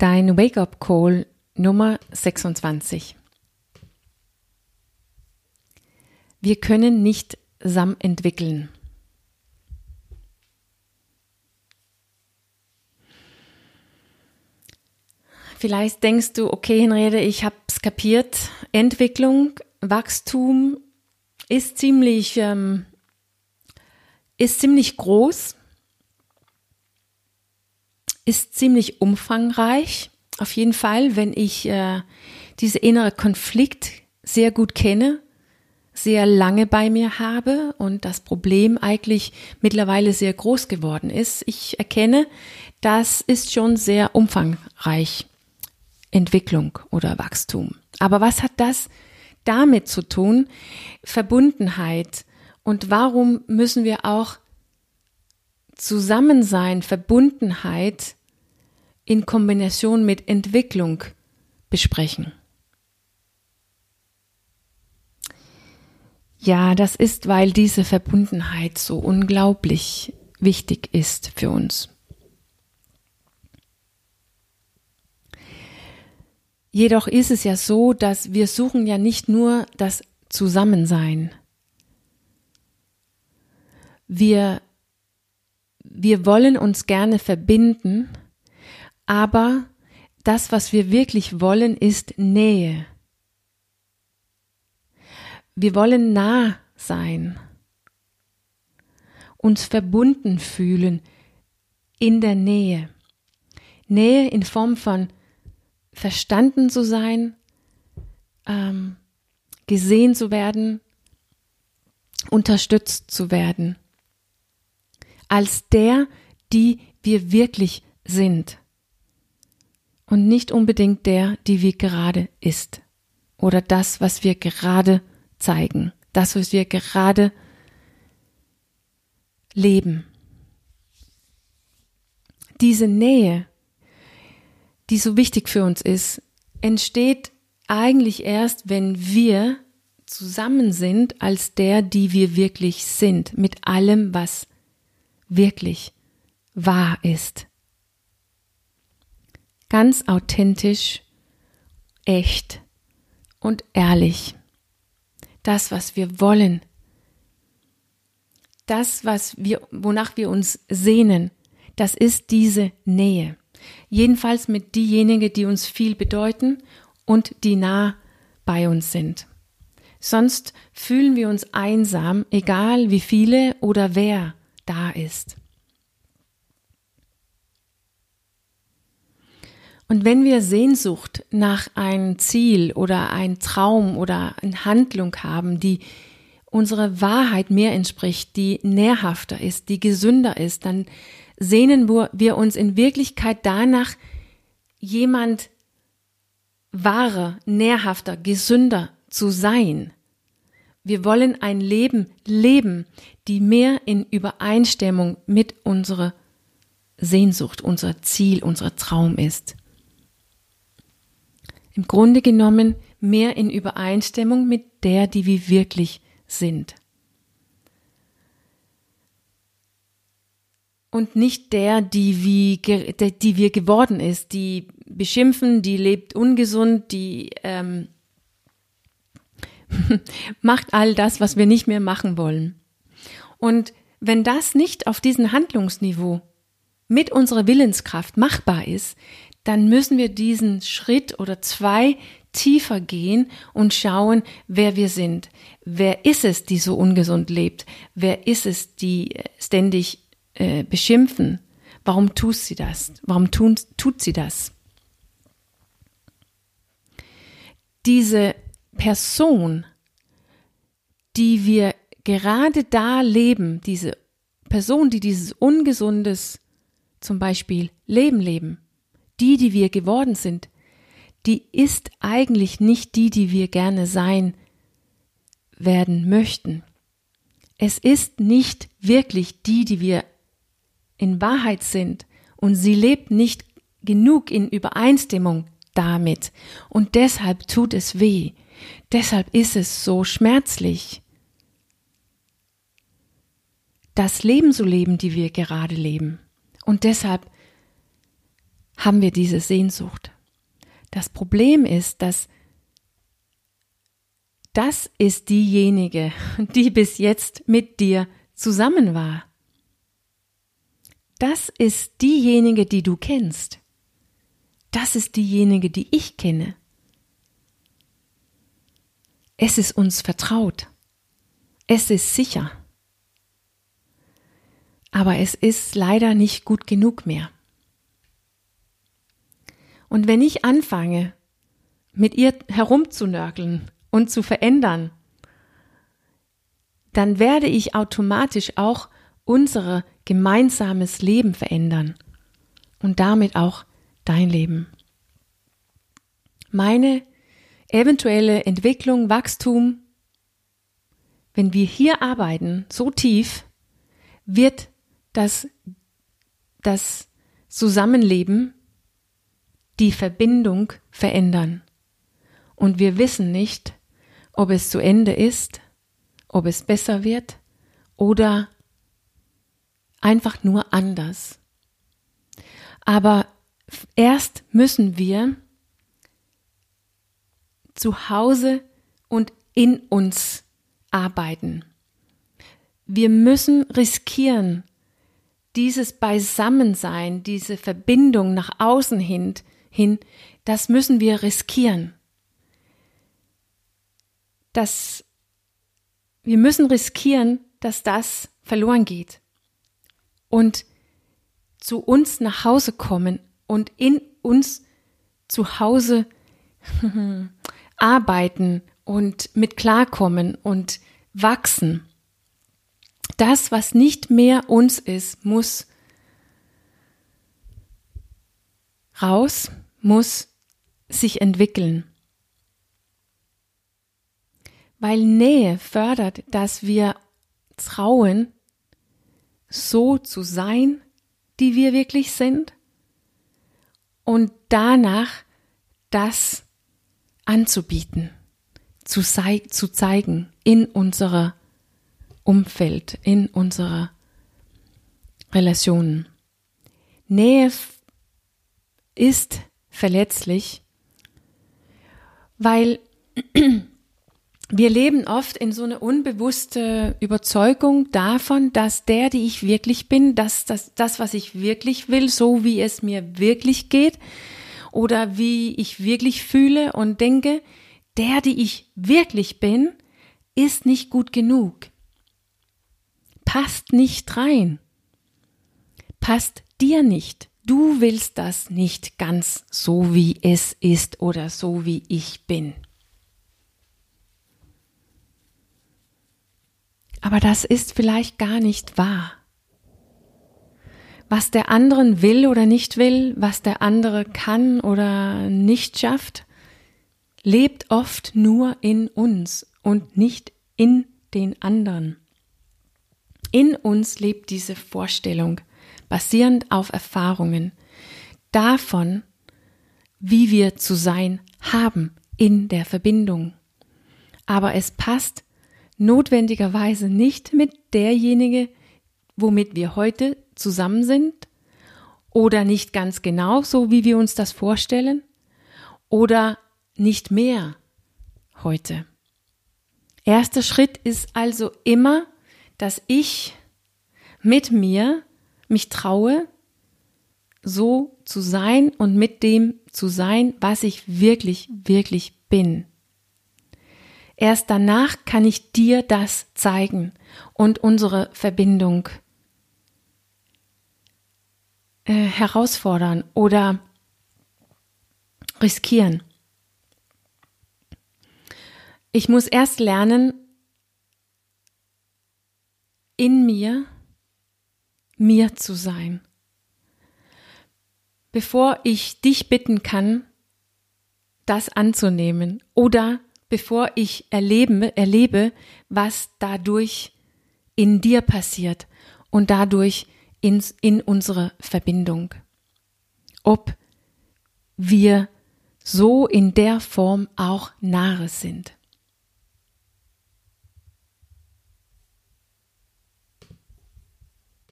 Dein Wake-up-Call Nummer 26. Wir können nicht SAM entwickeln. Vielleicht denkst du, okay, Henriette, ich habe es kapiert. Entwicklung, Wachstum ist ziemlich, ähm, ist ziemlich groß ist ziemlich umfangreich. Auf jeden Fall, wenn ich äh, diese innere Konflikt sehr gut kenne, sehr lange bei mir habe und das Problem eigentlich mittlerweile sehr groß geworden ist. Ich erkenne, das ist schon sehr umfangreich. Entwicklung oder Wachstum. Aber was hat das damit zu tun? Verbundenheit. Und warum müssen wir auch Zusammensein, Verbundenheit in Kombination mit Entwicklung besprechen. Ja, das ist, weil diese Verbundenheit so unglaublich wichtig ist für uns. Jedoch ist es ja so, dass wir suchen ja nicht nur das Zusammensein. Wir, wir wollen uns gerne verbinden, aber das, was wir wirklich wollen, ist Nähe. Wir wollen nah sein, uns verbunden fühlen in der Nähe. Nähe in Form von verstanden zu sein, ähm, gesehen zu werden, unterstützt zu werden, als der, die wir wirklich sind. Und nicht unbedingt der, die wir gerade ist. Oder das, was wir gerade zeigen, das, was wir gerade leben. Diese Nähe, die so wichtig für uns ist, entsteht eigentlich erst, wenn wir zusammen sind als der, die wir wirklich sind, mit allem, was wirklich wahr ist ganz authentisch, echt und ehrlich. Das, was wir wollen. Das, was wir, wonach wir uns sehnen, das ist diese Nähe. Jedenfalls mit diejenigen, die uns viel bedeuten und die nah bei uns sind. Sonst fühlen wir uns einsam, egal wie viele oder wer da ist. Und wenn wir Sehnsucht nach einem Ziel oder ein Traum oder eine Handlung haben, die unserer Wahrheit mehr entspricht, die nährhafter ist, die gesünder ist, dann sehnen wir uns in Wirklichkeit danach, jemand wahrer, nährhafter, gesünder zu sein. Wir wollen ein Leben leben, die mehr in Übereinstimmung mit unserer Sehnsucht, unser Ziel, unser Traum ist im Grunde genommen mehr in Übereinstimmung mit der, die wir wirklich sind. Und nicht der, die, wie, die wir geworden ist, die beschimpfen, die lebt ungesund, die ähm, macht all das, was wir nicht mehr machen wollen. Und wenn das nicht auf diesem Handlungsniveau mit unserer Willenskraft machbar ist, dann müssen wir diesen Schritt oder zwei tiefer gehen und schauen, wer wir sind. Wer ist es, die so ungesund lebt? Wer ist es, die äh, ständig äh, beschimpfen? Warum tut sie das? Warum tun, tut sie das? Diese Person, die wir gerade da leben, diese Person, die dieses ungesundes zum Beispiel Leben leben, die, die wir geworden sind, die ist eigentlich nicht die, die wir gerne sein werden möchten. Es ist nicht wirklich die, die wir in Wahrheit sind und sie lebt nicht genug in Übereinstimmung damit und deshalb tut es weh. Deshalb ist es so schmerzlich. Das Leben zu leben, die wir gerade leben. Und deshalb haben wir diese Sehnsucht. Das Problem ist, dass das ist diejenige, die bis jetzt mit dir zusammen war. Das ist diejenige, die du kennst. Das ist diejenige, die ich kenne. Es ist uns vertraut. Es ist sicher. Aber es ist leider nicht gut genug mehr. Und wenn ich anfange, mit ihr herumzunörgeln und zu verändern, dann werde ich automatisch auch unser gemeinsames Leben verändern und damit auch dein Leben. Meine eventuelle Entwicklung, Wachstum, wenn wir hier arbeiten, so tief, wird das, das Zusammenleben die Verbindung verändern. Und wir wissen nicht, ob es zu Ende ist, ob es besser wird oder einfach nur anders. Aber erst müssen wir zu Hause und in uns arbeiten. Wir müssen riskieren, dieses Beisammensein, diese Verbindung nach außen hin, hin, das müssen wir riskieren. Das, wir müssen riskieren, dass das verloren geht. Und zu uns nach Hause kommen und in uns zu Hause arbeiten und mit klarkommen und wachsen. Das, was nicht mehr uns ist, muss raus, muss sich entwickeln. Weil Nähe fördert, dass wir trauen, so zu sein, die wir wirklich sind, und danach das anzubieten, zu, zu zeigen in unserer Umfeld, in unserer Relationen. Nähe ist verletzlich, weil wir leben oft in so eine unbewusste Überzeugung davon, dass der, die ich wirklich bin, dass das, das, was ich wirklich will, so wie es mir wirklich geht oder wie ich wirklich fühle und denke, der, die ich wirklich bin, ist nicht gut genug. Passt nicht rein. Passt dir nicht. Du willst das nicht ganz so, wie es ist oder so, wie ich bin. Aber das ist vielleicht gar nicht wahr. Was der anderen will oder nicht will, was der andere kann oder nicht schafft, lebt oft nur in uns und nicht in den anderen. In uns lebt diese Vorstellung, basierend auf Erfahrungen, davon, wie wir zu sein haben in der Verbindung. Aber es passt notwendigerweise nicht mit derjenige, womit wir heute zusammen sind oder nicht ganz genau so, wie wir uns das vorstellen oder nicht mehr heute. Erster Schritt ist also immer, dass ich mit mir mich traue, so zu sein und mit dem zu sein, was ich wirklich, wirklich bin. Erst danach kann ich dir das zeigen und unsere Verbindung äh, herausfordern oder riskieren. Ich muss erst lernen, in mir, mir zu sein. Bevor ich dich bitten kann, das anzunehmen oder bevor ich erlebe, erlebe, was dadurch in dir passiert und dadurch in, in unsere Verbindung. Ob wir so in der Form auch nahe sind.